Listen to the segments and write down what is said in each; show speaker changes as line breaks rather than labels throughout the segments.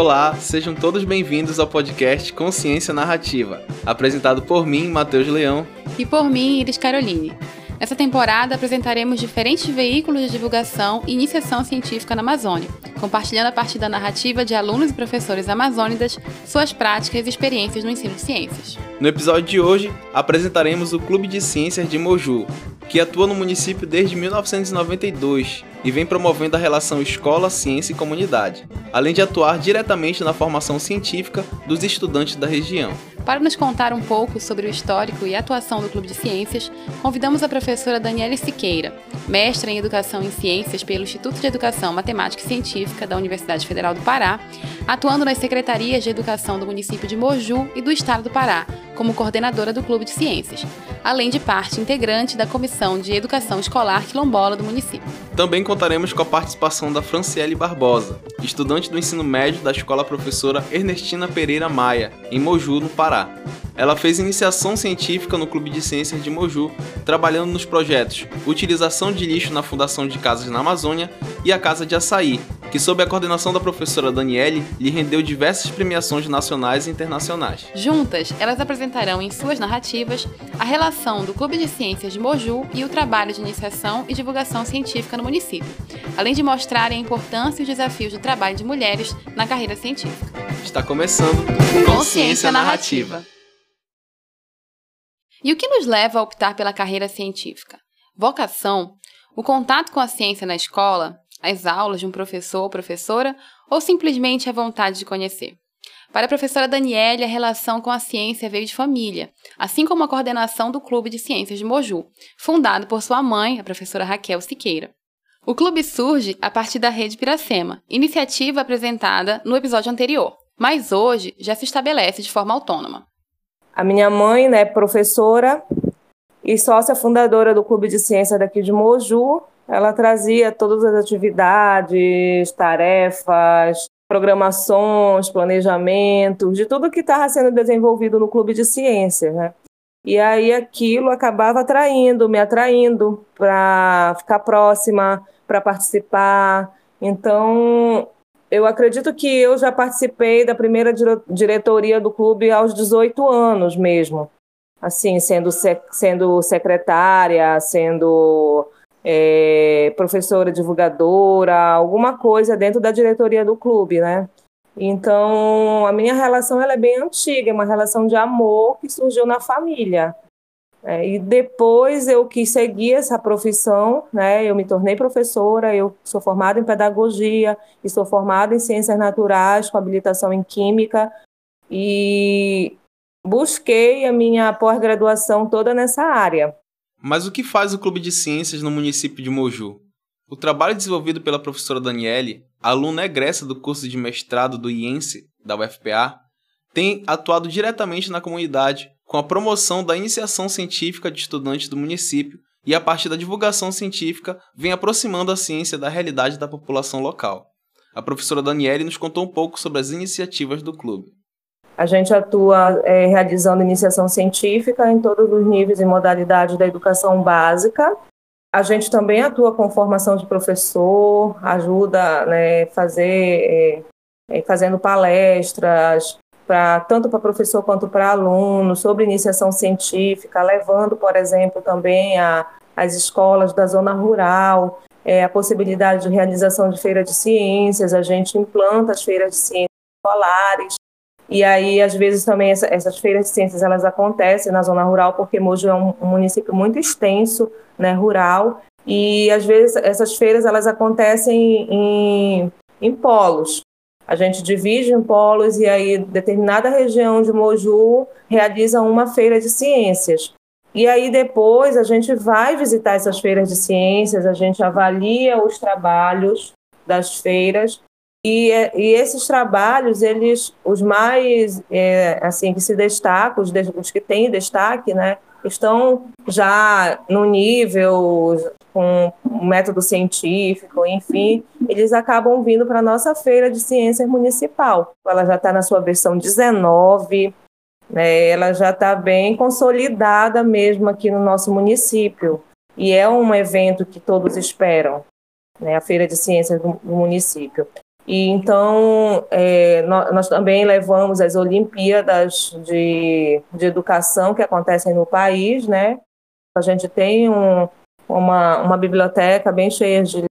Olá, sejam todos bem-vindos ao podcast Consciência Narrativa, apresentado por mim, Matheus Leão,
e por mim, Iris Caroline. Nessa temporada apresentaremos diferentes veículos de divulgação e iniciação científica na Amazônia, compartilhando a partir da narrativa de alunos e professores amazônidas suas práticas e experiências no ensino de ciências.
No episódio de hoje, apresentaremos o Clube de Ciências de Moju, que atua no município desde 1992 e vem promovendo a relação escola, ciência e comunidade, além de atuar diretamente na formação científica dos estudantes da região.
Para nos contar um pouco sobre o histórico e atuação do Clube de Ciências, convidamos a professora Daniela Siqueira, mestra em Educação em Ciências pelo Instituto de Educação Matemática e Científica da Universidade Federal do Pará, atuando nas secretarias de educação do município de Moju e do estado do Pará, como coordenadora do Clube de Ciências, além de parte integrante da Comissão de Educação Escolar Quilombola do município.
Também contaremos com a participação da Franciele Barbosa, estudante do ensino médio da Escola Professora Ernestina Pereira Maia, em Moju, no Pará. Ela fez iniciação científica no Clube de Ciências de Moju, trabalhando nos projetos Utilização de Lixo na Fundação de Casas na Amazônia e a Casa de Açaí, que, sob a coordenação da professora Daniele, lhe rendeu diversas premiações nacionais e internacionais.
Juntas, elas apresentarão em suas narrativas a relação do Clube de Ciências de Moju e o trabalho de iniciação e divulgação científica no município, além de mostrarem a importância e os desafios do trabalho de mulheres na carreira científica.
Está começando Consciência Narrativa.
E o que nos leva a optar pela carreira científica? Vocação, o contato com a ciência na escola, as aulas de um professor ou professora, ou simplesmente a vontade de conhecer? Para a professora Daniele, a relação com a ciência veio de família, assim como a coordenação do Clube de Ciências de Moju, fundado por sua mãe, a professora Raquel Siqueira. O clube surge a partir da Rede Piracema, iniciativa apresentada no episódio anterior, mas hoje já se estabelece de forma autônoma.
A minha mãe, né, professora e sócia fundadora do Clube de Ciência daqui de Moju, ela trazia todas as atividades, tarefas, programações, planejamentos, de tudo que estava sendo desenvolvido no Clube de Ciências, né? E aí aquilo acabava atraindo, me atraindo para ficar próxima, para participar. Então, eu acredito que eu já participei da primeira diretoria do clube aos 18 anos mesmo. Assim, sendo, sendo secretária, sendo é, professora divulgadora, alguma coisa dentro da diretoria do clube, né? Então, a minha relação ela é bem antiga, é uma relação de amor que surgiu na família. É, e depois eu quis seguir essa profissão, né? Eu me tornei professora, eu sou formada em pedagogia e sou formada em ciências naturais com habilitação em química e busquei a minha pós-graduação toda nessa área.
Mas o que faz o Clube de Ciências no município de Moju? O trabalho desenvolvido pela professora Daniele, aluna egressa do curso de mestrado do IENSE, da UFPA, tem atuado diretamente na comunidade com a promoção da iniciação científica de estudantes do município e, a partir da divulgação científica, vem aproximando a ciência da realidade da população local. A professora Daniele nos contou um pouco sobre as iniciativas do clube.
A gente atua é, realizando iniciação científica em todos os níveis e modalidades da educação básica. A gente também atua com formação de professor, ajuda né, fazer, é, é fazendo palestras, para tanto para professor quanto para aluno, sobre iniciação científica, levando, por exemplo, também a, as escolas da zona rural, é, a possibilidade de realização de feira de ciências, a gente implanta as feiras de ciências escolares, e aí, às vezes, também essa, essas feiras de ciências elas acontecem na zona rural, porque Mojo é um, um município muito extenso, né, rural, e às vezes essas feiras elas acontecem em, em polos. A gente divide em polos e aí determinada região de Moju realiza uma feira de ciências. E aí depois a gente vai visitar essas feiras de ciências, a gente avalia os trabalhos das feiras e, e esses trabalhos, eles, os mais é, assim que se destacam, os, os que têm destaque, né, estão já no nível com método científico, enfim, eles acabam vindo para a nossa feira de ciências municipal. Ela já está na sua versão 19, né, ela já está bem consolidada mesmo aqui no nosso município. E é um evento que todos esperam, né, a Feira de Ciências do, do município. E então é, nós, nós, também levamos as Olimpíadas de, de Educação que acontecem no país, né? A gente tem um, uma, uma biblioteca bem cheia de,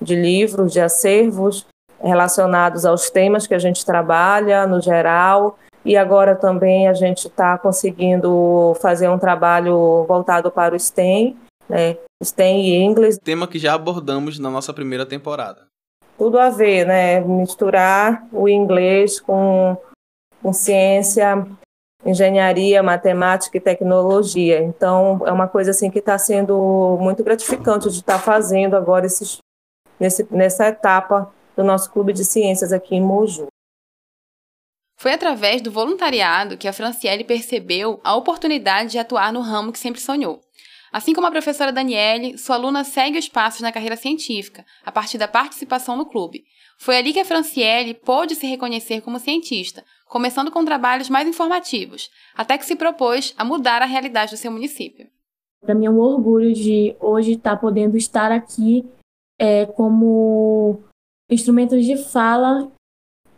de livros, de acervos relacionados aos temas que a gente trabalha no geral. E agora também a gente está conseguindo fazer um trabalho voltado para o STEM, né? STEM e inglês.
Tema que já abordamos na nossa primeira temporada.
Tudo a ver, né? Misturar o inglês com, com ciência, engenharia, matemática e tecnologia. Então, é uma coisa assim que está sendo muito gratificante de estar tá fazendo agora esses, nesse, nessa etapa do nosso clube de ciências aqui em Moju.
Foi através do voluntariado que a Franciele percebeu a oportunidade de atuar no ramo que sempre sonhou. Assim como a professora Daniele, sua aluna segue os passos na carreira científica, a partir da participação no clube. Foi ali que a Franciele pôde se reconhecer como cientista, começando com trabalhos mais informativos, até que se propôs a mudar a realidade do seu município.
Para mim é um orgulho de hoje estar podendo estar aqui é, como instrumento de fala,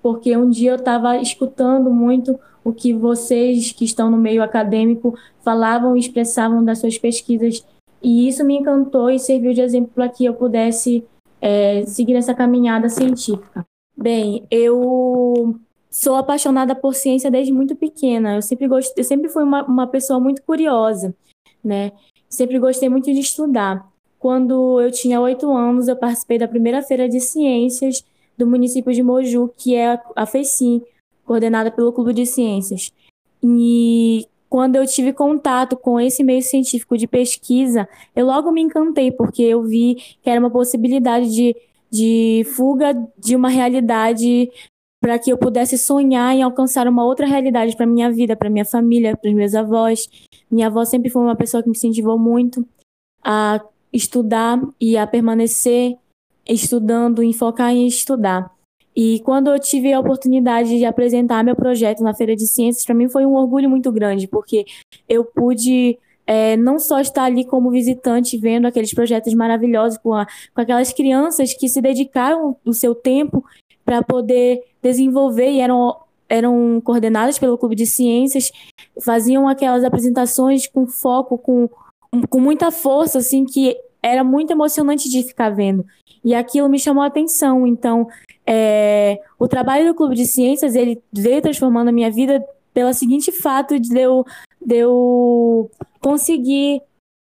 porque um dia eu estava escutando muito o que vocês que estão no meio acadêmico falavam e expressavam das suas pesquisas, e isso me encantou e serviu de exemplo para que eu pudesse é, seguir essa caminhada científica. Bem, eu sou apaixonada por ciência desde muito pequena. Eu sempre gostei, eu sempre fui uma, uma pessoa muito curiosa, né? Sempre gostei muito de estudar. Quando eu tinha oito anos, eu participei da primeira feira de ciências do município de Moju, que é a FECIM, coordenada pelo Clube de Ciências. E quando eu tive contato com esse meio científico de pesquisa, eu logo me encantei, porque eu vi que era uma possibilidade de, de fuga de uma realidade para que eu pudesse sonhar em alcançar uma outra realidade para minha vida, para minha família, para os meus avós. Minha avó sempre foi uma pessoa que me incentivou muito a estudar e a permanecer estudando, em focar em estudar. E quando eu tive a oportunidade de apresentar meu projeto na Feira de Ciências, para mim foi um orgulho muito grande, porque eu pude é, não só estar ali como visitante vendo aqueles projetos maravilhosos com, a, com aquelas crianças que se dedicaram o seu tempo para poder desenvolver e eram, eram coordenadas pelo Clube de Ciências, faziam aquelas apresentações com foco, com, com muita força, assim, que era muito emocionante de ficar vendo. E aquilo me chamou a atenção. Então, é, o trabalho do Clube de Ciências, ele veio transformando a minha vida pelo seguinte fato de eu, de eu conseguir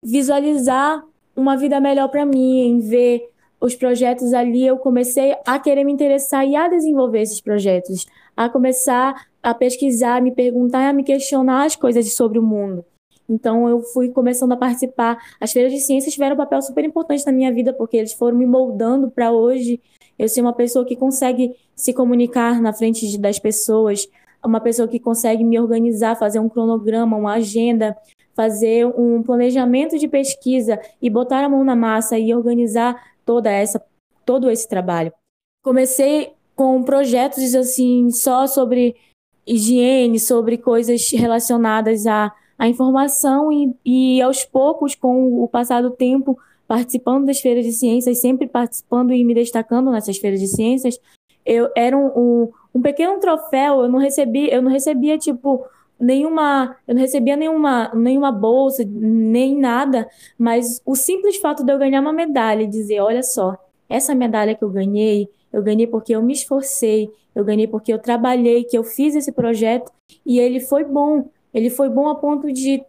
visualizar uma vida melhor para mim, em ver os projetos ali, eu comecei a querer me interessar e a desenvolver esses projetos, a começar a pesquisar, a me perguntar, a me questionar as coisas sobre o mundo. Então eu fui começando a participar. As feiras de ciências tiveram um papel super importante na minha vida, porque eles foram me moldando para hoje eu ser uma pessoa que consegue se comunicar na frente das pessoas, uma pessoa que consegue me organizar, fazer um cronograma, uma agenda, fazer um planejamento de pesquisa e botar a mão na massa e organizar toda essa todo esse trabalho. Comecei com projetos assim só sobre higiene, sobre coisas relacionadas à, à informação e, e aos poucos, com o passar do tempo, participando das feiras de ciências, sempre participando e me destacando nessas feiras de ciências, eu era um, um, um pequeno troféu, eu não recebi, eu não recebia tipo nenhuma, eu não recebia nenhuma, nenhuma bolsa, nem nada, mas o simples fato de eu ganhar uma medalha e dizer, olha só, essa medalha que eu ganhei, eu ganhei porque eu me esforcei, eu ganhei porque eu trabalhei, que eu fiz esse projeto e ele foi bom. Ele foi bom a ponto de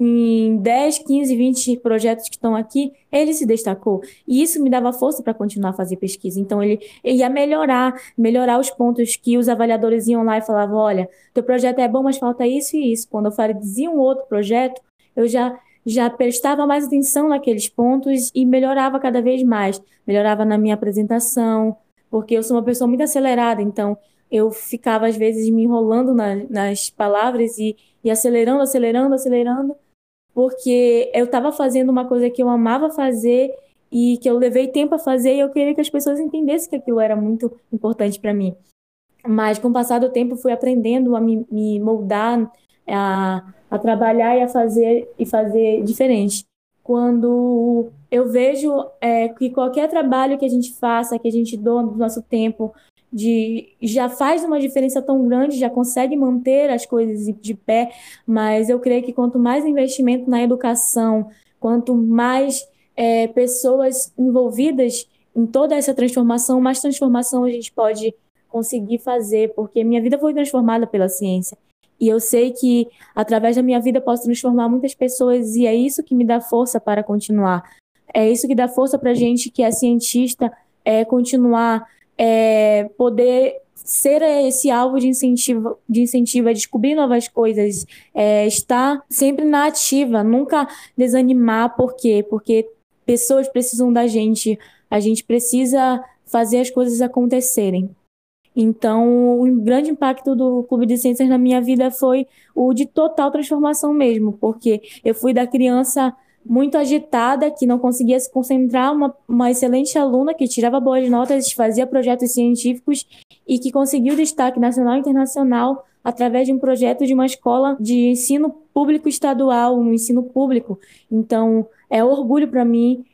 em 10, 15, 20 projetos que estão aqui, ele se destacou. E isso me dava força para continuar a fazer pesquisa. Então, ele, ia melhorar, melhorar os pontos que os avaliadores iam lá e falavam: olha, teu projeto é bom, mas falta isso e isso. Quando eu fazia um outro projeto, eu já, já prestava mais atenção naqueles pontos e melhorava cada vez mais. Melhorava na minha apresentação, porque eu sou uma pessoa muito acelerada, então eu ficava às vezes me enrolando na, nas palavras e, e acelerando, acelerando, acelerando porque eu estava fazendo uma coisa que eu amava fazer e que eu levei tempo a fazer e eu queria que as pessoas entendessem que aquilo era muito importante para mim. Mas com o passar do tempo fui aprendendo a me, me moldar, a, a trabalhar e a fazer e fazer diferente. quando eu vejo é, que qualquer trabalho que a gente faça, que a gente doa do nosso tempo, de já faz uma diferença tão grande, já consegue manter as coisas de pé, mas eu creio que quanto mais investimento na educação, quanto mais é, pessoas envolvidas em toda essa transformação, mais transformação a gente pode conseguir fazer, porque minha vida foi transformada pela ciência. E eu sei que através da minha vida posso transformar muitas pessoas e é isso que me dá força para continuar. É isso que dá força para gente que é cientista, é continuar, é poder ser esse alvo de incentivo, de incentivo a descobrir novas coisas, é estar sempre na ativa, nunca desanimar. Por quê? Porque pessoas precisam da gente, a gente precisa fazer as coisas acontecerem. Então, o grande impacto do Clube de Ciências na minha vida foi o de total transformação mesmo, porque eu fui da criança muito agitada, que não conseguia se concentrar, uma, uma excelente aluna que tirava boas notas, fazia projetos científicos e que conseguiu destaque nacional e internacional através de um projeto de uma escola de ensino público estadual, um ensino público. Então, é orgulho para mim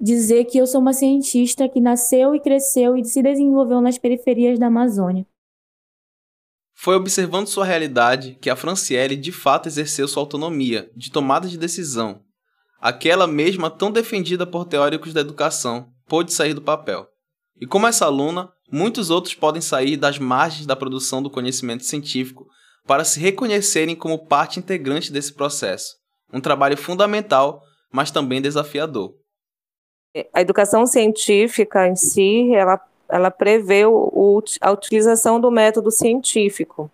dizer que eu sou uma cientista que nasceu e cresceu e se desenvolveu nas periferias da Amazônia.
Foi observando sua realidade que a Franciele de fato exerceu sua autonomia de tomada de decisão. Aquela mesma tão defendida por teóricos da educação pôde sair do papel. E como essa aluna, muitos outros podem sair das margens da produção do conhecimento científico para se reconhecerem como parte integrante desse processo. Um trabalho fundamental, mas também desafiador.
A educação científica em si, ela, ela prevê o, a utilização do método científico.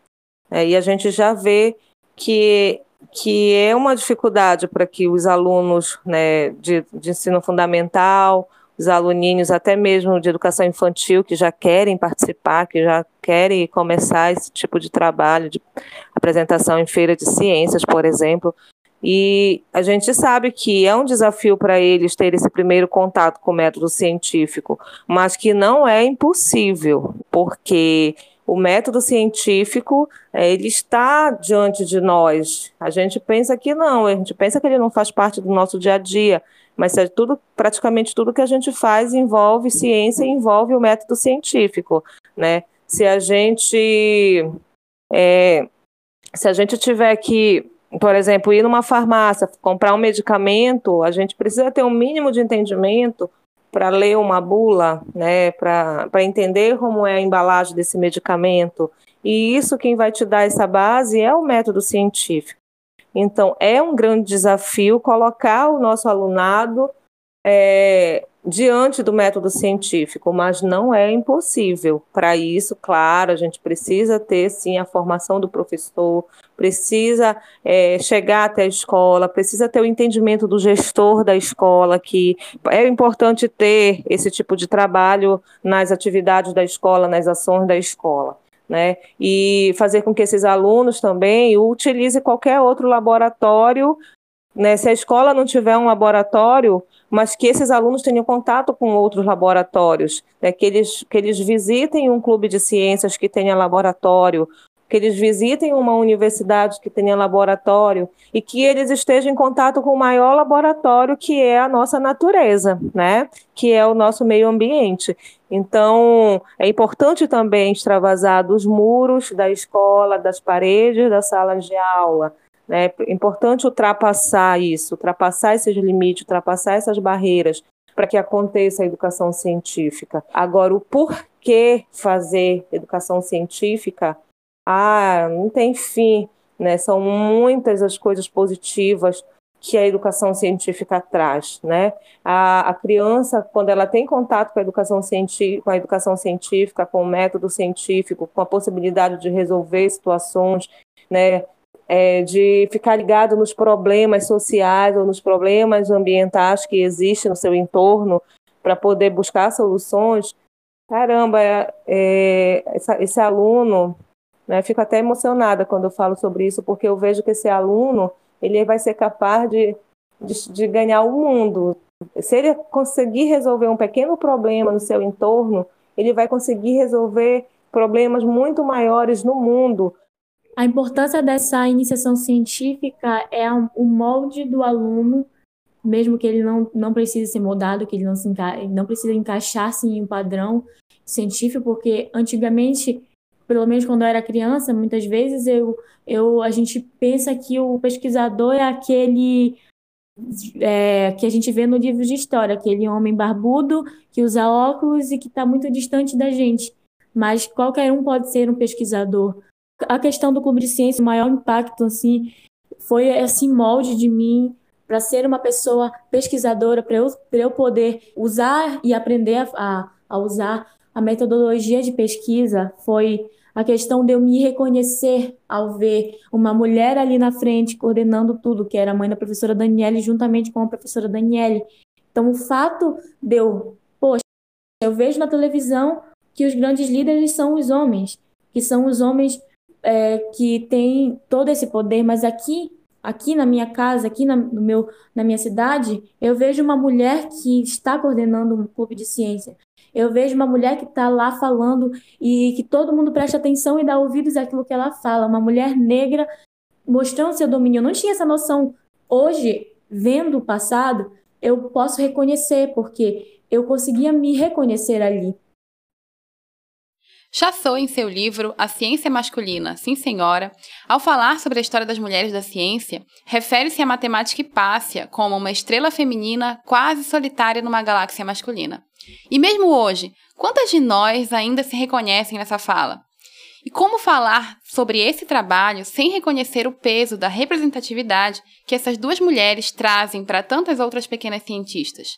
É, e a gente já vê que, que é uma dificuldade para que os alunos né, de, de ensino fundamental, os aluninhos até mesmo de educação infantil que já querem participar, que já querem começar esse tipo de trabalho de apresentação em feira de ciências, por exemplo, e a gente sabe que é um desafio para eles ter esse primeiro contato com o método científico, mas que não é impossível, porque o método científico é, ele está diante de nós. A gente pensa que não, a gente pensa que ele não faz parte do nosso dia a dia, mas é tudo, praticamente tudo que a gente faz envolve ciência envolve o método científico, né? Se a gente é, se a gente tiver que por exemplo, ir numa farmácia, comprar um medicamento, a gente precisa ter um mínimo de entendimento para ler uma bula, né, para entender como é a embalagem desse medicamento. E isso quem vai te dar essa base é o método científico. Então, é um grande desafio colocar o nosso alunado é, diante do método científico, mas não é impossível. Para isso, claro, a gente precisa ter sim a formação do professor, precisa é, chegar até a escola, precisa ter o entendimento do gestor da escola, que é importante ter esse tipo de trabalho nas atividades da escola, nas ações da escola. Né? E fazer com que esses alunos também utilizem qualquer outro laboratório. Né? Se a escola não tiver um laboratório, mas que esses alunos tenham contato com outros laboratórios, né? que, eles, que eles visitem um clube de ciências que tenha laboratório, que eles visitem uma universidade que tenha laboratório e que eles estejam em contato com o maior laboratório que é a nossa natureza, né? Que é o nosso meio ambiente. Então, é importante também extravasar dos muros da escola, das paredes da sala de aula, é importante ultrapassar isso, ultrapassar esses limites, ultrapassar essas barreiras para que aconteça a educação científica. Agora, o porquê fazer educação científica, ah, não tem fim, né? São muitas as coisas positivas que a educação científica traz, né? A, a criança, quando ela tem contato com a educação científica, com a educação científica, com o método científico, com a possibilidade de resolver situações, né? É, de ficar ligado nos problemas sociais ou nos problemas ambientais que existem no seu entorno para poder buscar soluções. Caramba, é, é, essa, esse aluno, né, fico até emocionada quando eu falo sobre isso, porque eu vejo que esse aluno ele vai ser capaz de, de, de ganhar o mundo. Se ele conseguir resolver um pequeno problema no seu entorno, ele vai conseguir resolver problemas muito maiores no mundo,
a importância dessa iniciação científica é o molde do aluno mesmo que ele não, não precise ser moldado, que ele não, se ele não precisa encaixar-se em um padrão científico, porque antigamente, pelo menos quando eu era criança, muitas vezes eu, eu, a gente pensa que o pesquisador é aquele é, que a gente vê no livro de história, aquele homem barbudo que usa óculos e que está muito distante da gente. Mas qualquer um pode ser um pesquisador. A questão do clube de ciência, o maior impacto assim, foi esse molde de mim para ser uma pessoa pesquisadora, para eu, eu poder usar e aprender a, a usar a metodologia de pesquisa, foi a questão de eu me reconhecer ao ver uma mulher ali na frente coordenando tudo, que era a mãe da professora Daniele, juntamente com a professora Daniele. Então, o fato de eu, poxa, eu vejo na televisão que os grandes líderes são os homens, que são os homens é, que têm todo esse poder, mas aqui aqui na minha casa, aqui na, no meu, na minha cidade, eu vejo uma mulher que está coordenando um clube de ciência. Eu vejo uma mulher que está lá falando e que todo mundo presta atenção e dá ouvidos àquilo que ela fala. Uma mulher negra mostrando seu domínio. Eu não tinha essa noção. Hoje, vendo o passado, eu posso reconhecer, porque eu conseguia me reconhecer ali.
Chassou, em seu livro A Ciência Masculina, Sim Senhora, ao falar sobre a história das mulheres da ciência, refere-se à matemática Hipácia como uma estrela feminina quase solitária numa galáxia masculina. E mesmo hoje, quantas de nós ainda se reconhecem nessa fala? E como falar sobre esse trabalho sem reconhecer o peso da representatividade que essas duas mulheres trazem para tantas outras pequenas cientistas?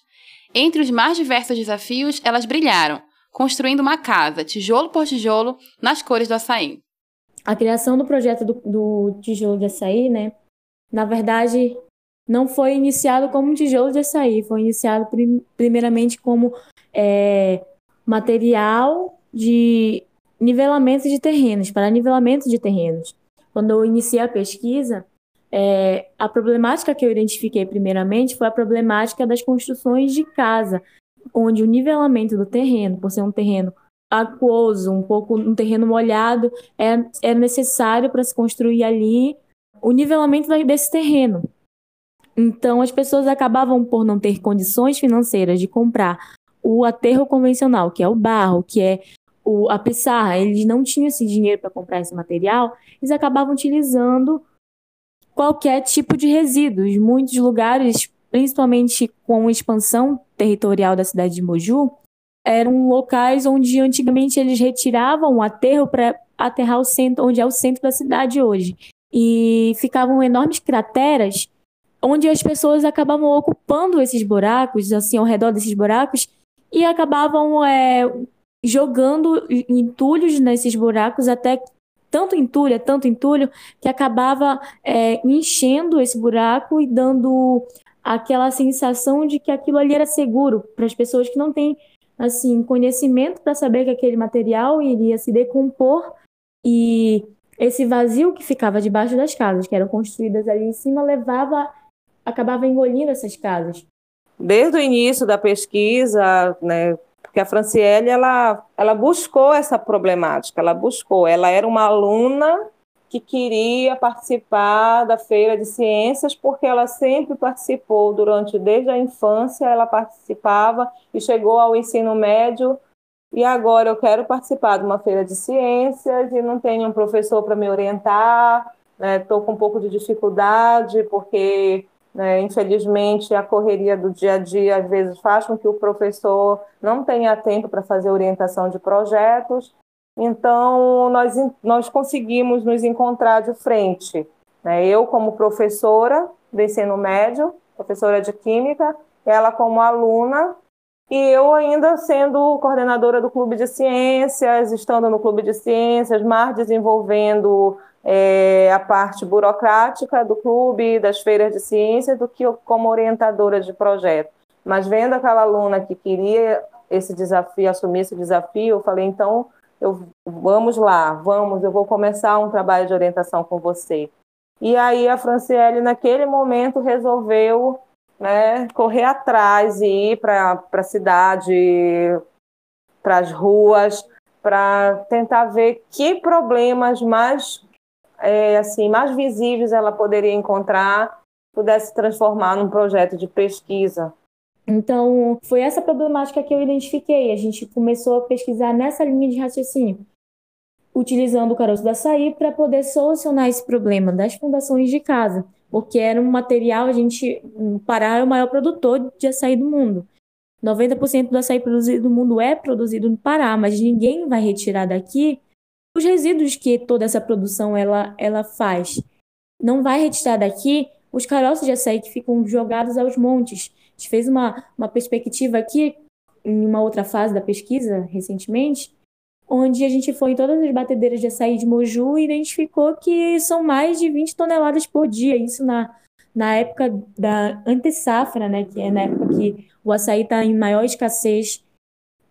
Entre os mais diversos desafios, elas brilharam, construindo uma casa, tijolo por tijolo, nas cores do açaí.
A criação do projeto do, do tijolo de açaí, né? Na verdade, não foi iniciado como um tijolo de açaí, foi iniciado prim primeiramente como é, material de nivelamento de terrenos, para nivelamento de terrenos. Quando eu iniciei a pesquisa, é, a problemática que eu identifiquei primeiramente foi a problemática das construções de casa, onde o nivelamento do terreno, por ser um terreno aquoso, um pouco um terreno molhado, é, é necessário para se construir ali o nivelamento desse terreno. Então, as pessoas acabavam por não ter condições financeiras de comprar o aterro convencional, que é o barro, que é o, a pissarra. Eles não tinham esse dinheiro para comprar esse material, eles acabavam utilizando qualquer tipo de resíduos. Muitos lugares, principalmente com a expansão territorial da cidade de Moju, eram locais onde antigamente eles retiravam o aterro para aterrar o centro, onde é o centro da cidade hoje. E ficavam enormes crateras onde as pessoas acabavam ocupando esses buracos, assim, ao redor desses buracos, e acabavam é, jogando entulhos nesses buracos até tanto entulho, é tanto entulho, que acabava é, enchendo esse buraco e dando aquela sensação de que aquilo ali era seguro para as pessoas que não têm assim conhecimento para saber que aquele material iria se decompor e esse vazio que ficava debaixo das casas que eram construídas ali em cima levava acabava engolindo essas casas.
Desde o início da pesquisa, né, porque a Franciele ela, ela buscou essa problemática, ela buscou, ela era uma aluna que queria participar da feira de ciências porque ela sempre participou durante desde a infância ela participava e chegou ao ensino médio e agora eu quero participar de uma feira de ciências e não tenho um professor para me orientar estou né? com um pouco de dificuldade porque né? Infelizmente, a correria do dia a dia às vezes faz com que o professor não tenha tempo para fazer orientação de projetos. Então, nós, nós conseguimos nos encontrar de frente. Né? Eu, como professora do ensino médio, professora de Química, ela como aluna, e eu ainda sendo coordenadora do Clube de Ciências, estando no Clube de Ciências, mais desenvolvendo é, a parte burocrática do clube, das feiras de ciências, do que como orientadora de projeto. Mas vendo aquela aluna que queria esse desafio, assumir esse desafio, eu falei, então, eu, vamos lá, vamos, eu vou começar um trabalho de orientação com você. E aí a Franciele, naquele momento, resolveu né, correr atrás e ir para a cidade, para as ruas, para tentar ver que problemas mais é, assim mais visíveis ela poderia encontrar pudesse transformar num projeto de pesquisa.
Então, foi essa problemática que eu identifiquei. A gente começou a pesquisar nessa linha de raciocínio, utilizando o caroço do açaí para poder solucionar esse problema das fundações de casa, porque era um material, a gente, o Pará é o maior produtor de açaí do mundo. 90% do açaí produzido no mundo é produzido no Pará, mas ninguém vai retirar daqui os resíduos que toda essa produção ela, ela faz. Não vai retirar daqui os caroços de açaí que ficam jogados aos montes gente fez uma, uma perspectiva aqui, em uma outra fase da pesquisa, recentemente, onde a gente foi em todas as batedeiras de açaí de Moju e identificou que são mais de 20 toneladas por dia. Isso na, na época da antessafra, né, que é na época que o açaí está em maior escassez.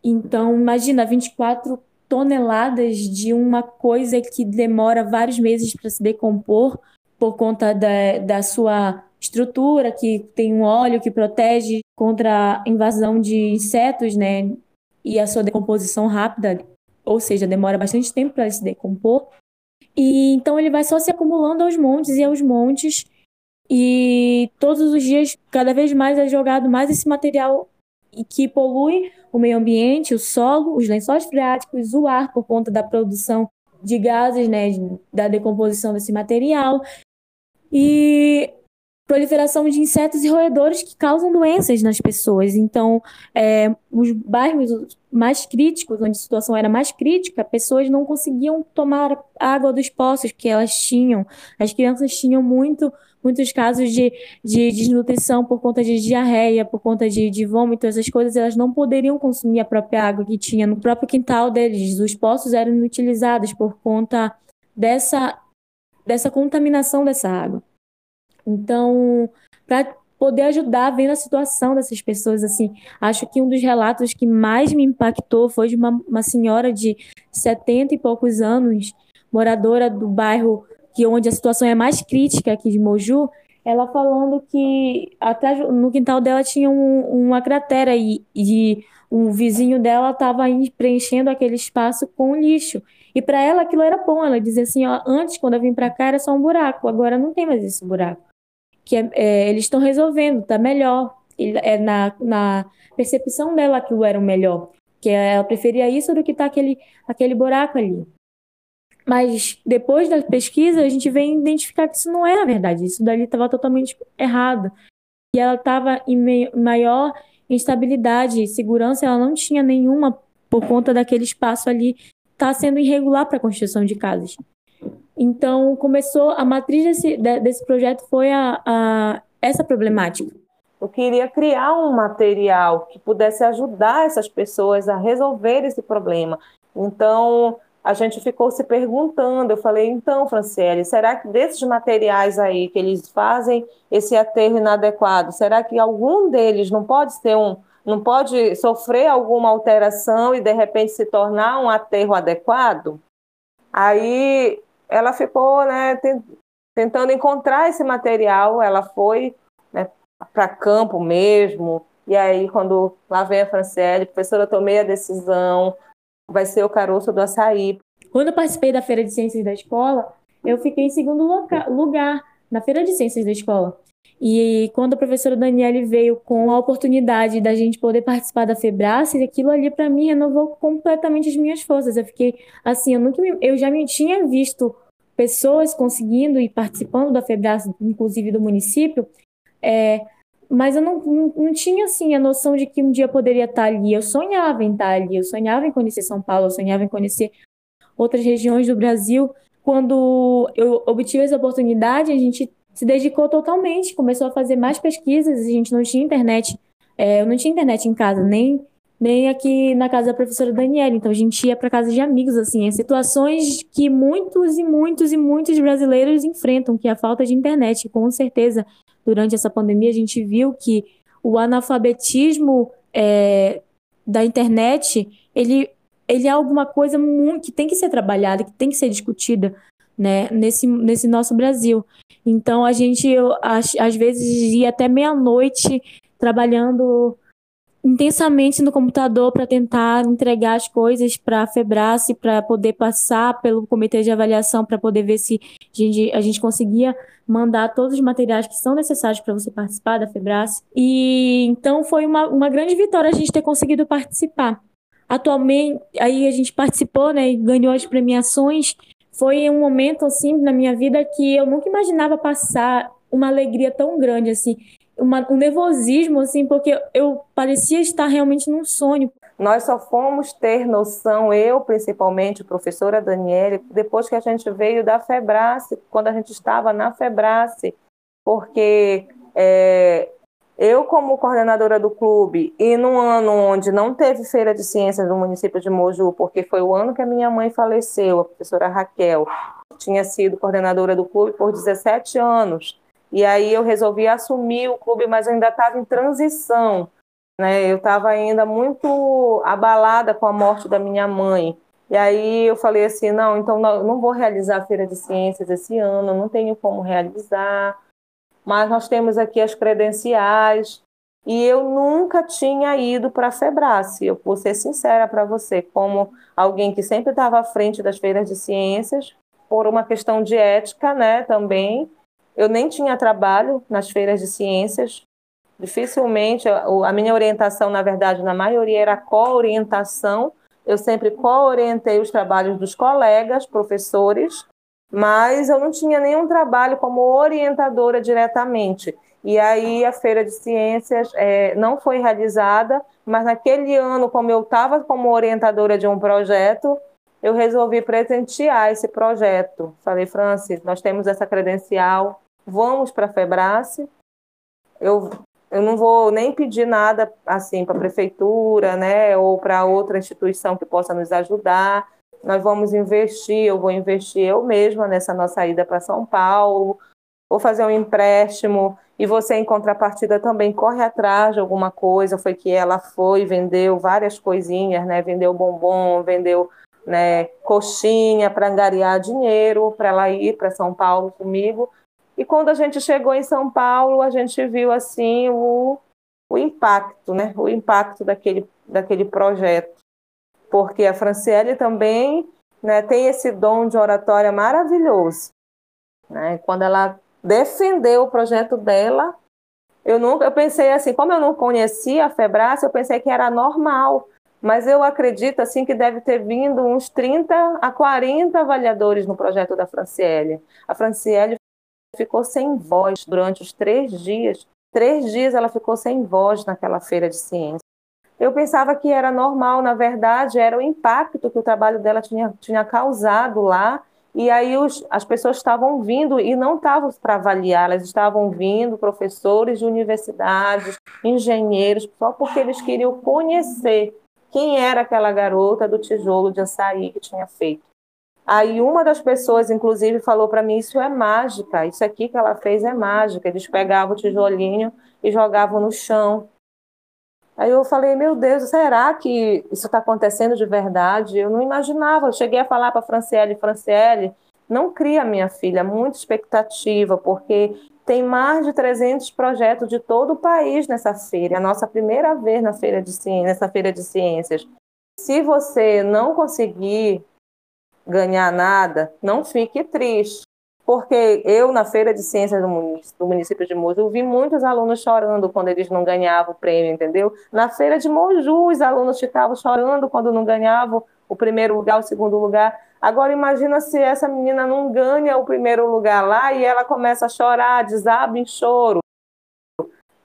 Então, imagina 24 toneladas de uma coisa que demora vários meses para se decompor por conta da, da sua estrutura, que tem um óleo que protege contra a invasão de insetos, né? E a sua decomposição rápida, ou seja, demora bastante tempo para se decompor. E então ele vai só se acumulando aos montes e aos montes. E todos os dias, cada vez mais é jogado mais esse material que polui o meio ambiente, o solo, os lençóis freáticos, o ar por conta da produção de gases, né, da decomposição desse material. E proliferação de insetos e roedores que causam doenças nas pessoas. Então, é, os bairros mais críticos, onde a situação era mais crítica, pessoas não conseguiam tomar água dos poços que elas tinham. As crianças tinham muito, muitos casos de, de desnutrição por conta de diarreia, por conta de, de vômito, essas coisas, elas não poderiam consumir a própria água que tinha no próprio quintal deles. Os poços eram inutilizados por conta dessa, dessa contaminação dessa água. Então, para poder ajudar vendo a situação dessas pessoas, assim, acho que um dos relatos que mais me impactou foi de uma, uma senhora de 70 e poucos anos, moradora do bairro que onde a situação é mais crítica aqui de Moju, ela falando que atrás no quintal dela tinha um, uma cratera e, e o vizinho dela estava preenchendo aquele espaço com lixo. E para ela aquilo era bom. Ela dizia assim: ó, antes, quando eu vim para cá, era só um buraco, agora não tem mais esse buraco que é, é, eles estão resolvendo, tá melhor. É na, na percepção dela aquilo era o melhor. Que ela preferia isso do que tá aquele, aquele buraco ali. Mas depois da pesquisa, a gente vem identificar que isso não era verdade. Isso dali estava totalmente errado. E ela estava em maior instabilidade segurança, ela não tinha nenhuma por conta daquele espaço ali tá sendo irregular para a construção de casas. Então, começou, a matriz desse, desse projeto foi a, a, essa problemática.
Eu queria criar um material que pudesse ajudar essas pessoas a resolver esse problema. Então, a gente ficou se perguntando. Eu falei, então, Franciele, será que desses materiais aí que eles fazem esse aterro inadequado, será que algum deles não pode ser um, não pode sofrer alguma alteração e de repente se tornar um aterro adequado? Aí ela ficou né, tentando encontrar esse material, ela foi né, para campo mesmo, e aí quando lá vem a Franciele, professora, eu tomei a decisão, vai ser o caroço do açaí.
Quando eu participei da Feira de Ciências da escola, eu fiquei em segundo lugar na Feira de Ciências da escola. E quando a professora Daniele veio com a oportunidade da gente poder participar da Febrace, aquilo ali para mim renovou completamente as minhas forças. Eu fiquei assim, eu nunca me, eu já me tinha visto pessoas conseguindo e participando da Febrace, inclusive do município, é, mas eu não, não, não, tinha assim a noção de que um dia poderia estar ali. Eu sonhava em estar ali, eu sonhava em conhecer São Paulo, eu sonhava em conhecer outras regiões do Brasil. Quando eu obtive essa oportunidade, a gente se dedicou totalmente, começou a fazer mais pesquisas, a gente não tinha internet, é, eu não tinha internet em casa, nem, nem aqui na casa da professora Daniela, então a gente ia para casa de amigos, assim, em situações que muitos e muitos e muitos brasileiros enfrentam, que é a falta de internet, com certeza, durante essa pandemia a gente viu que o analfabetismo é, da internet, ele, ele é alguma coisa muito, que tem que ser trabalhada, que tem que ser discutida, né, nesse, nesse nosso Brasil. Então a gente, eu, às, às vezes, ia até meia-noite trabalhando intensamente no computador para tentar entregar as coisas para a Febrace, para poder passar pelo comitê de avaliação, para poder ver se a gente, a gente conseguia mandar todos os materiais que são necessários para você participar da Febrace. E então foi uma, uma grande vitória a gente ter conseguido participar. Atualmente, aí a gente participou, né, e ganhou as premiações. Foi um momento assim na minha vida que eu nunca imaginava passar uma alegria tão grande assim uma, um nervosismo, assim, porque eu parecia estar realmente num sonho.
Nós só fomos ter noção, eu principalmente, professora Daniele, depois que a gente veio da Febrace, quando a gente estava na Febrace, porque é, eu, como coordenadora do clube, e num ano onde não teve feira de ciências no município de Moju, porque foi o ano que a minha mãe faleceu, a professora Raquel, tinha sido coordenadora do clube por 17 anos. E aí eu resolvi assumir o clube, mas eu ainda estava em transição. Né? Eu estava ainda muito abalada com a morte da minha mãe. E aí eu falei assim, não, então não, vou realizar a Feira de Ciências esse ano, não tenho como realizar, mas nós temos aqui as credenciais. E eu nunca tinha ido para a Febrace, eu vou ser sincera para você, como alguém que sempre estava à frente das feiras de ciências, por uma questão de ética, né, também, eu nem tinha trabalho nas feiras de ciências. Dificilmente, a minha orientação, na verdade, na maioria era co-orientação. Eu sempre co-orientei os trabalhos dos colegas, professores, mas eu não tinha nenhum trabalho como orientadora diretamente. E aí a feira de ciências é, não foi realizada, mas naquele ano, como eu estava como orientadora de um projeto, eu resolvi presentear esse projeto. Falei, Francis, nós temos essa credencial, vamos para a Febrace. Eu, eu não vou nem pedir nada assim para a prefeitura, né, ou para outra instituição que possa nos ajudar. Nós vamos investir, eu vou investir eu mesma nessa nossa ida para São Paulo, vou fazer um empréstimo e você em contrapartida também corre atrás de alguma coisa. Foi que ela foi, vendeu várias coisinhas, né? Vendeu bombom, vendeu né, coxinha para angariar dinheiro para ela ir para São Paulo comigo. E quando a gente chegou em São Paulo, a gente viu assim o, o impacto, né? O impacto daquele, daquele projeto. Porque a Franciele também né, tem esse dom de oratória maravilhoso. Né? Quando ela defendeu o projeto dela, eu nunca, eu pensei assim, como eu não conhecia a Febrace, eu pensei que era normal. Mas eu acredito assim que deve ter vindo uns 30 a 40 avaliadores no projeto da Franciele. A Franciele ficou sem voz durante os três dias. Três dias ela ficou sem voz naquela feira de ciência. Eu pensava que era normal, na verdade, era o impacto que o trabalho dela tinha, tinha causado lá. E aí os, as pessoas estavam vindo e não estavam para avaliar, elas estavam vindo, professores de universidades, engenheiros, só porque eles queriam conhecer quem era aquela garota do tijolo de açaí que tinha feito. Aí uma das pessoas, inclusive, falou para mim: Isso é mágica, isso aqui que ela fez é mágica. Eles pegavam o tijolinho e jogavam no chão. Aí eu falei: Meu Deus, será que isso está acontecendo de verdade? Eu não imaginava. Eu cheguei a falar para Franciele: Franciele, não cria minha filha, muita expectativa, porque tem mais de 300 projetos de todo o país nessa feira. É a nossa primeira vez na feira de nessa feira de ciências. Se você não conseguir ganhar nada, não fique triste. Porque eu, na Feira de Ciências do município, do município de Moju, vi muitos alunos chorando quando eles não ganhavam o prêmio, entendeu? Na Feira de Moju, os alunos ficavam chorando quando não ganhavam o primeiro lugar, o segundo lugar. Agora, imagina se essa menina não ganha o primeiro lugar lá e ela começa a chorar, desaba em choro.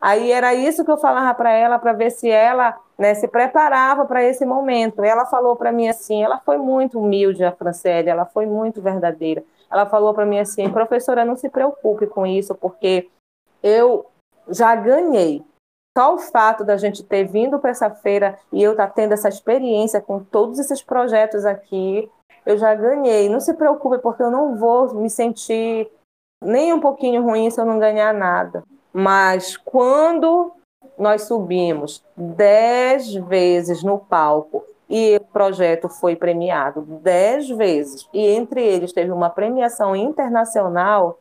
Aí era isso que eu falava para ela, para ver se ela né, se preparava para esse momento. Ela falou para mim assim, ela foi muito humilde, a Francélia, ela foi muito verdadeira. Ela falou para mim assim, professora, não se preocupe com isso, porque eu já ganhei. Só o fato da gente ter vindo para essa feira e eu estar tá tendo essa experiência com todos esses projetos aqui, eu já ganhei. Não se preocupe, porque eu não vou me sentir nem um pouquinho ruim se eu não ganhar nada. Mas quando nós subimos dez vezes no palco e o projeto foi premiado dez vezes, e entre eles teve uma premiação internacional,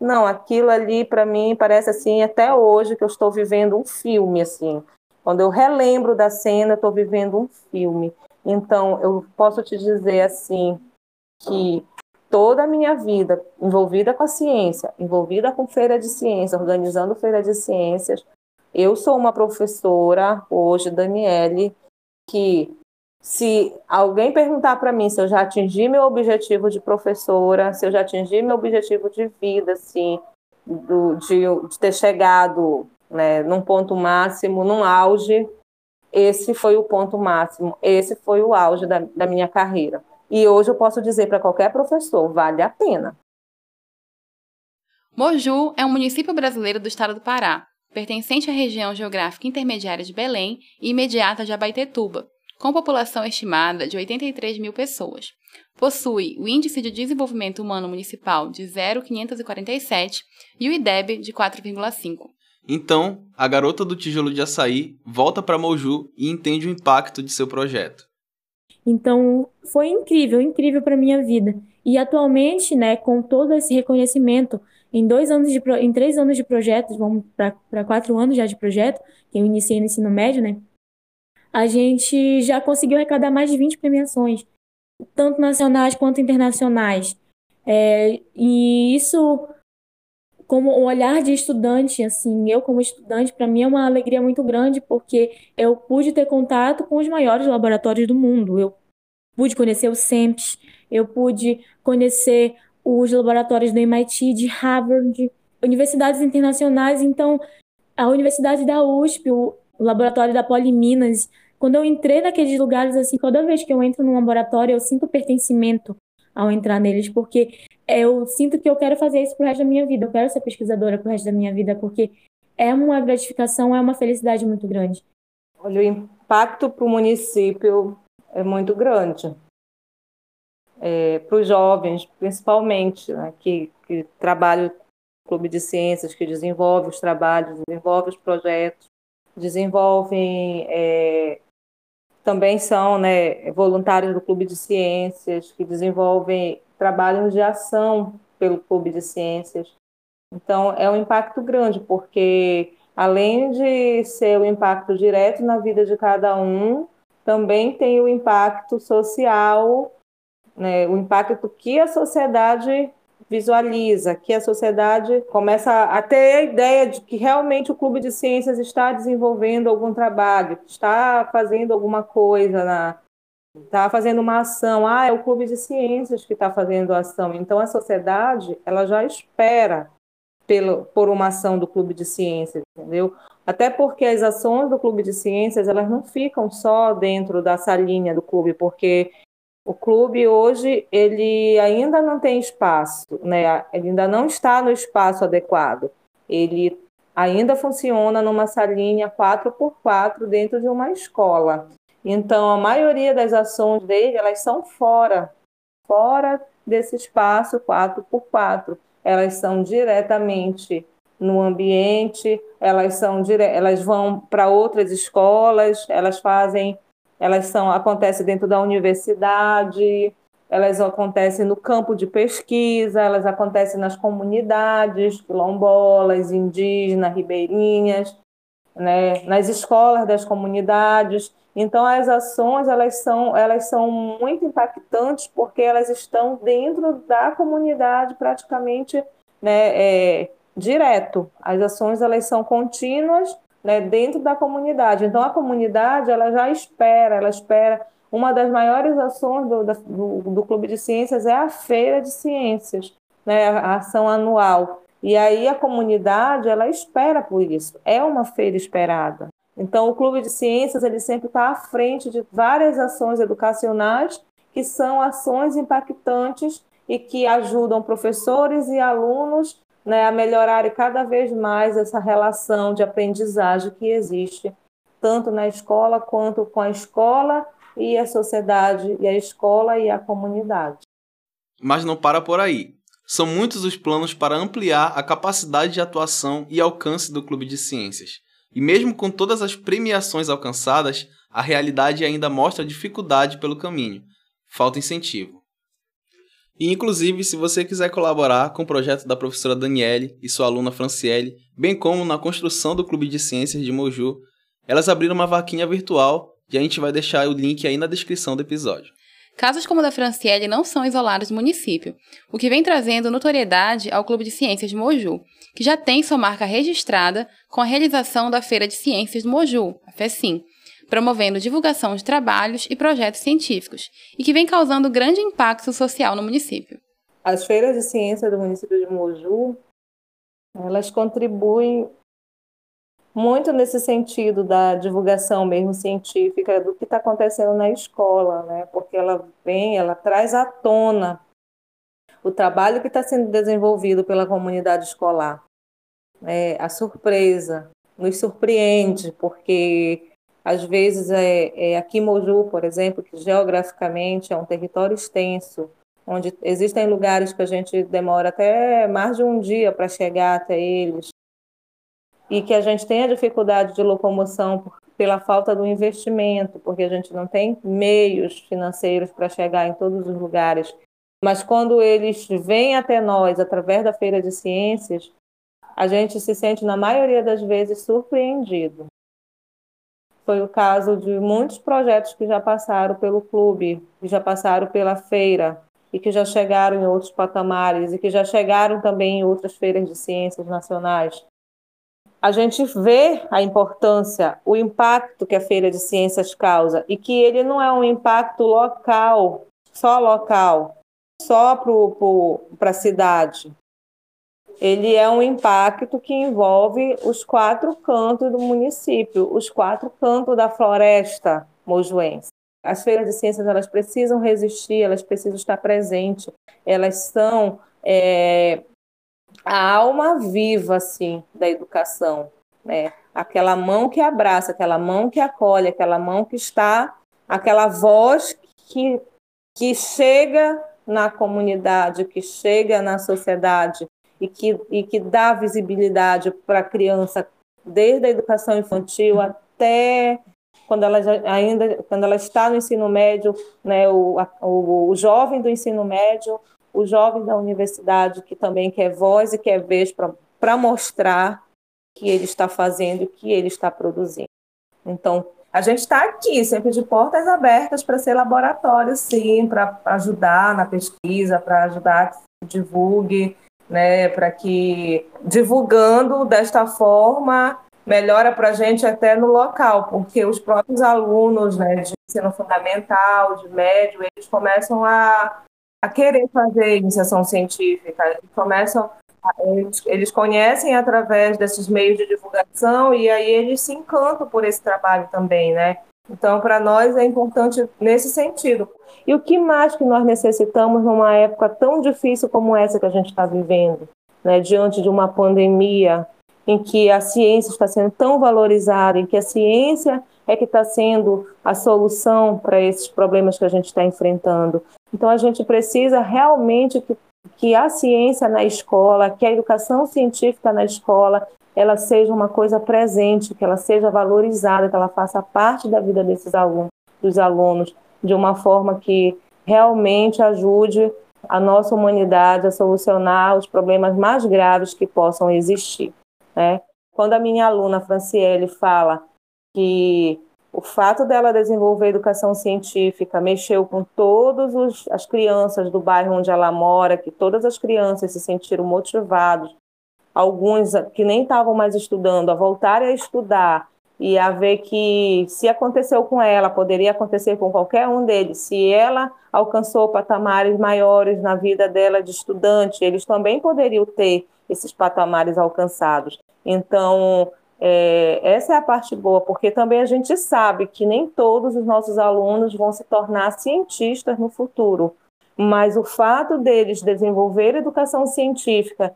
não, aquilo ali para mim parece assim, até hoje que eu estou vivendo um filme assim. Quando eu relembro da cena, estou vivendo um filme. Então, eu posso te dizer assim que toda a minha vida envolvida com a ciência, envolvida com feira de ciência, organizando feira de ciências, eu sou uma professora hoje, Daniele, que se alguém perguntar para mim se eu já atingi meu objetivo de professora, se eu já atingi meu objetivo de vida, assim, do, de, de ter chegado né, num ponto máximo, num auge, esse foi o ponto máximo, esse foi o auge da, da minha carreira. E hoje eu posso dizer para qualquer professor, vale a pena.
Moju é um município brasileiro do estado do Pará, pertencente à região geográfica intermediária de Belém e imediata de Abaetetuba, com população estimada de 83 mil pessoas. Possui o Índice de Desenvolvimento Humano Municipal de 0,547 e o IDEB de 4,5.
Então, a garota do tijolo de açaí volta para Moju e entende o impacto de seu projeto.
Então, foi incrível, incrível para minha vida. E atualmente, né, com todo esse reconhecimento, em dois anos de, em três anos de projetos, vamos para quatro anos já de projeto, que eu iniciei no ensino médio, né, a gente já conseguiu arrecadar mais de 20 premiações, tanto nacionais quanto internacionais. É, e isso, como um olhar de estudante, assim, eu como estudante, para mim é uma alegria muito grande, porque eu pude ter contato com os maiores laboratórios do mundo. Eu pude conhecer o SEMPS, eu pude conhecer os laboratórios do MIT, de Harvard, universidades internacionais. Então, a Universidade da USP, o laboratório da Poliminas, quando eu entrei naqueles lugares, assim, toda vez que eu entro num laboratório, eu sinto pertencimento ao entrar neles, porque eu sinto que eu quero fazer isso pro resto da minha vida, eu quero ser pesquisadora pro resto da minha vida, porque é uma gratificação, é uma felicidade muito grande.
Olha, o impacto para o município é muito grande. É, para os jovens, principalmente, né, que, que trabalham no clube de ciências, que desenvolve os trabalhos, desenvolve os projetos, desenvolvem é, também são né, voluntários do Clube de Ciências, que desenvolvem trabalhos de ação pelo Clube de Ciências. Então, é um impacto grande, porque além de ser o um impacto direto na vida de cada um, também tem o impacto social, né, o impacto que a sociedade visualiza, que a sociedade começa a ter a ideia de que realmente o Clube de Ciências está desenvolvendo algum trabalho, está fazendo alguma coisa, na, está fazendo uma ação. Ah, é o Clube de Ciências que está fazendo a ação. Então a sociedade ela já espera pelo, por uma ação do Clube de Ciências, entendeu? Até porque as ações do Clube de Ciências elas não ficam só dentro da salinha do clube, porque o clube hoje ele ainda não tem espaço, né? Ele ainda não está no espaço adequado. Ele ainda funciona numa salinha 4x4 dentro de uma escola. Então, a maioria das ações dele, elas são fora, fora desse espaço 4x4. Elas são diretamente no ambiente, elas são dire... elas vão para outras escolas, elas fazem elas são acontecem dentro da universidade, elas acontecem no campo de pesquisa, elas acontecem nas comunidades quilombolas, indígenas, ribeirinhas, né, nas escolas das comunidades. Então as ações elas são elas são muito impactantes porque elas estão dentro da comunidade praticamente né, é, direto. As ações elas são contínuas né, dentro da comunidade. Então, a comunidade ela já espera, ela espera. Uma das maiores ações do, do, do Clube de Ciências é a Feira de Ciências, né, a ação anual. E aí a comunidade ela espera por isso. É uma feira esperada. Então, o Clube de Ciências ele sempre está à frente de várias ações educacionais que são ações impactantes e que ajudam professores e alunos né, a melhorar cada vez mais essa relação de aprendizagem que existe, tanto na escola quanto com a escola e a sociedade, e a escola e a comunidade.
Mas não para por aí. São muitos os planos para ampliar a capacidade de atuação e alcance do Clube de Ciências. E mesmo com todas as premiações alcançadas, a realidade ainda mostra dificuldade pelo caminho. Falta incentivo. E, inclusive, se você quiser colaborar com o projeto da professora Daniele e sua aluna Franciele, bem como na construção do Clube de Ciências de Moju, elas abriram uma vaquinha virtual e a gente vai deixar o link aí na descrição do episódio.
Casos como o da Franciele não são isolados no município, o que vem trazendo notoriedade ao Clube de Ciências de Moju, que já tem sua marca registrada com a realização da Feira de Ciências do Moju, a FECIM, promovendo divulgação de trabalhos e projetos científicos, e que vem causando grande impacto social no município.
As feiras de ciência do município de Moju, elas contribuem muito nesse sentido da divulgação mesmo científica do que está acontecendo na escola, né? Porque ela vem, ela traz à tona o trabalho que está sendo desenvolvido pela comunidade escolar. É, a surpresa nos surpreende, porque às vezes é, é aqui Moju, por exemplo, que geograficamente é um território extenso, onde existem lugares que a gente demora até mais de um dia para chegar até eles, e que a gente tem a dificuldade de locomoção por, pela falta do investimento, porque a gente não tem meios financeiros para chegar em todos os lugares. Mas quando eles vêm até nós através da feira de ciências, a gente se sente na maioria das vezes surpreendido. Foi o caso de muitos projetos que já passaram pelo clube, que já passaram pela feira e que já chegaram em outros patamares e que já chegaram também em outras feiras de ciências nacionais a gente vê a importância, o impacto que a Feira de Ciências causa e que ele não é um impacto local, só local, só para a cidade. Ele é um impacto que envolve os quatro cantos do município, os quatro cantos da floresta mojuense. As feiras de ciências elas precisam resistir, elas precisam estar presentes, elas são é, a alma viva assim da educação, né? Aquela mão que abraça, aquela mão que acolhe, aquela mão que está, aquela voz que que chega na comunidade, que chega na sociedade e que, e que dá visibilidade para a criança desde a educação infantil até quando ela já, ainda quando ela está no ensino médio, né, o, o, o jovem do ensino médio o jovem da universidade que também quer voz e quer vez para mostrar que ele está fazendo, que ele está produzindo. Então, a gente está aqui, sempre de portas abertas para ser laboratório, sim, para ajudar na pesquisa, para ajudar que se divulgue, né, para que divulgando desta forma melhora para a gente até no local, porque os próprios alunos né, de ensino fundamental, de médio, eles começam a a querer fazer iniciação científica. Eles começam, eles, eles conhecem através desses meios de divulgação e aí eles se encantam por esse trabalho também, né? Então, para nós é importante nesse sentido. E o que mais que nós necessitamos numa época tão difícil como essa que a gente está vivendo, né? diante de uma pandemia em que a ciência está sendo tão valorizada, em que a ciência é que está sendo a solução para esses problemas que a gente está enfrentando. Então, a gente precisa realmente que, que a ciência na escola, que a educação científica na escola, ela seja uma coisa presente, que ela seja valorizada, que ela faça parte da vida desses alunos, dos alunos, de uma forma que realmente ajude a nossa humanidade a solucionar os problemas mais graves que possam existir. Né? Quando a minha aluna Franciele fala que o fato dela desenvolver educação científica mexeu com todas as crianças do bairro onde ela mora, que todas as crianças se sentiram motivadas, alguns que nem estavam mais estudando, a voltarem a estudar e a ver que se aconteceu com ela, poderia acontecer com qualquer um deles. Se ela alcançou patamares maiores na vida dela de estudante, eles também poderiam ter esses patamares alcançados. Então, é, essa é a parte boa, porque também a gente sabe que nem todos os nossos alunos vão se tornar cientistas no futuro, mas o fato deles desenvolver educação científica,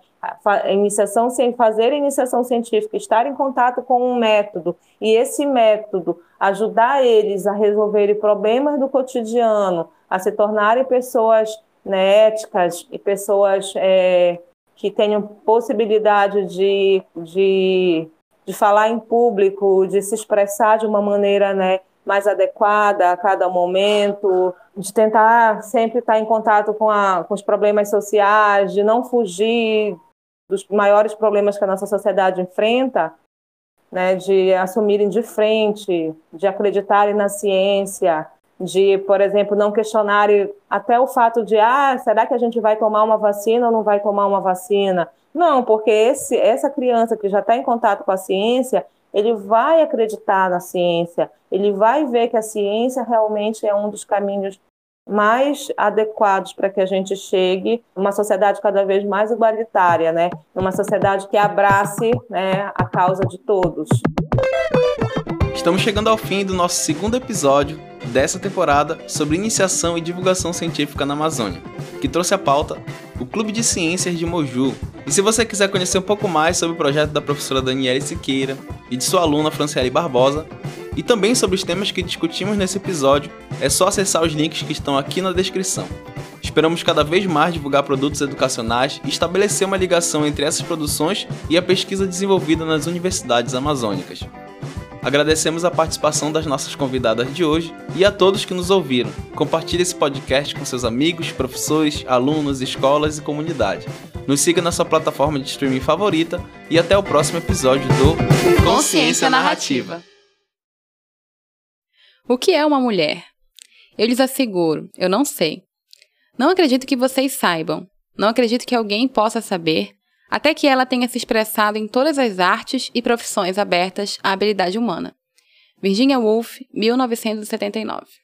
iniciação, fazer iniciação científica, estar em contato com um método e esse método ajudar eles a resolverem problemas do cotidiano, a se tornarem pessoas né, éticas e pessoas é, que tenham possibilidade de, de de falar em público, de se expressar de uma maneira né, mais adequada a cada momento, de tentar sempre estar em contato com, a, com os problemas sociais, de não fugir dos maiores problemas que a nossa sociedade enfrenta, né, de assumirem de frente, de acreditarem na ciência, de, por exemplo, não questionarem até o fato de, ah, será que a gente vai tomar uma vacina ou não vai tomar uma vacina? Não, porque esse, essa criança que já está em contato com a ciência, ele vai acreditar na ciência, ele vai ver que a ciência realmente é um dos caminhos mais adequados para que a gente chegue a uma sociedade cada vez mais igualitária, né? Uma sociedade que abrace né, a causa de todos.
Estamos chegando ao fim do nosso segundo episódio dessa temporada sobre iniciação e divulgação científica na Amazônia, que trouxe a pauta o Clube de Ciências de Moju. E se você quiser conhecer um pouco mais sobre o projeto da professora Daniela Siqueira e de sua aluna Franciele Barbosa, e também sobre os temas que discutimos nesse episódio, é só acessar os links que estão aqui na descrição. Esperamos cada vez mais divulgar produtos educacionais e estabelecer uma ligação entre essas produções e a pesquisa desenvolvida nas universidades amazônicas. Agradecemos a participação das nossas convidadas de hoje e a todos que nos ouviram. Compartilhe esse podcast com seus amigos, professores, alunos, escolas e comunidade. Nos siga na sua plataforma de streaming favorita e até o próximo episódio do
Consciência Narrativa. O que é uma mulher? Eu lhes asseguro, eu não sei. Não acredito que vocês saibam. Não acredito que alguém possa saber, até que ela tenha se expressado em todas as artes e profissões abertas à habilidade humana. Virginia Woolf, 1979